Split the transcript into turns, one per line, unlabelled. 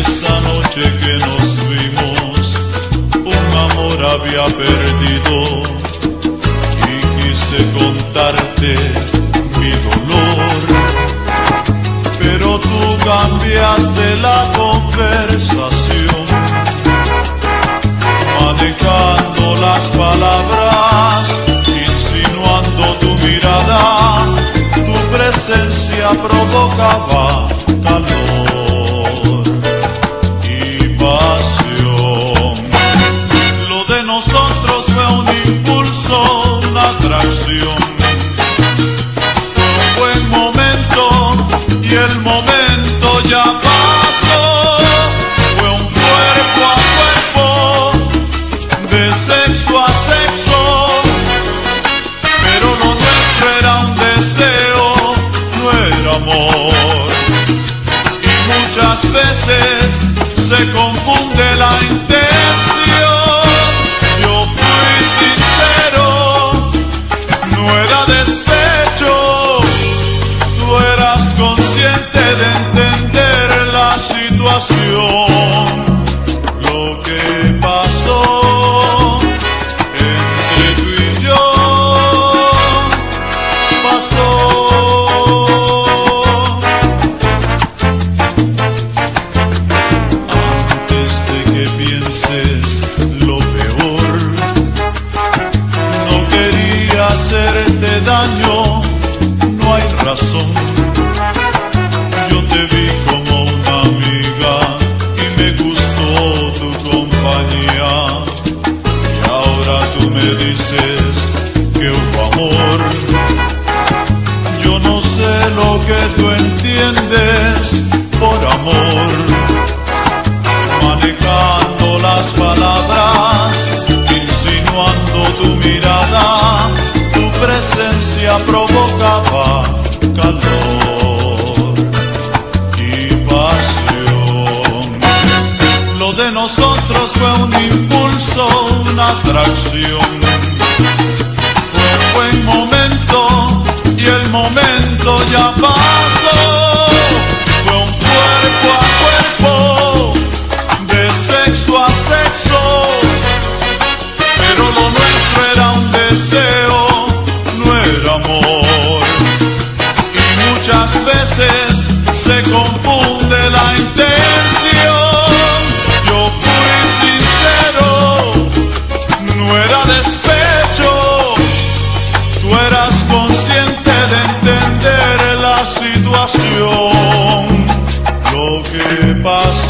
Esa noche que nos vimos, un amor había perdido presencia provocaba calor y pasión. Lo de nosotros fue un impulso, una atracción. Fue buen momento y el momento ya pasó. Fue un cuerpo a cuerpo, de sexo a sexo. Y muchas veces se confunde la intención. Hacerte daño, no hay razón. Yo te vi como una amiga y me gustó tu compañía. Y ahora tú me dices que hubo amor. Yo no sé lo que tú entiendes provocaba calor y pasión. Lo de nosotros fue un impulso, una atracción. Fue un buen momento y el momento ya pasó. Veces se confunde la intención. Yo fui sincero, no era despecho. Tú eras consciente de entender la situación. Lo que pasó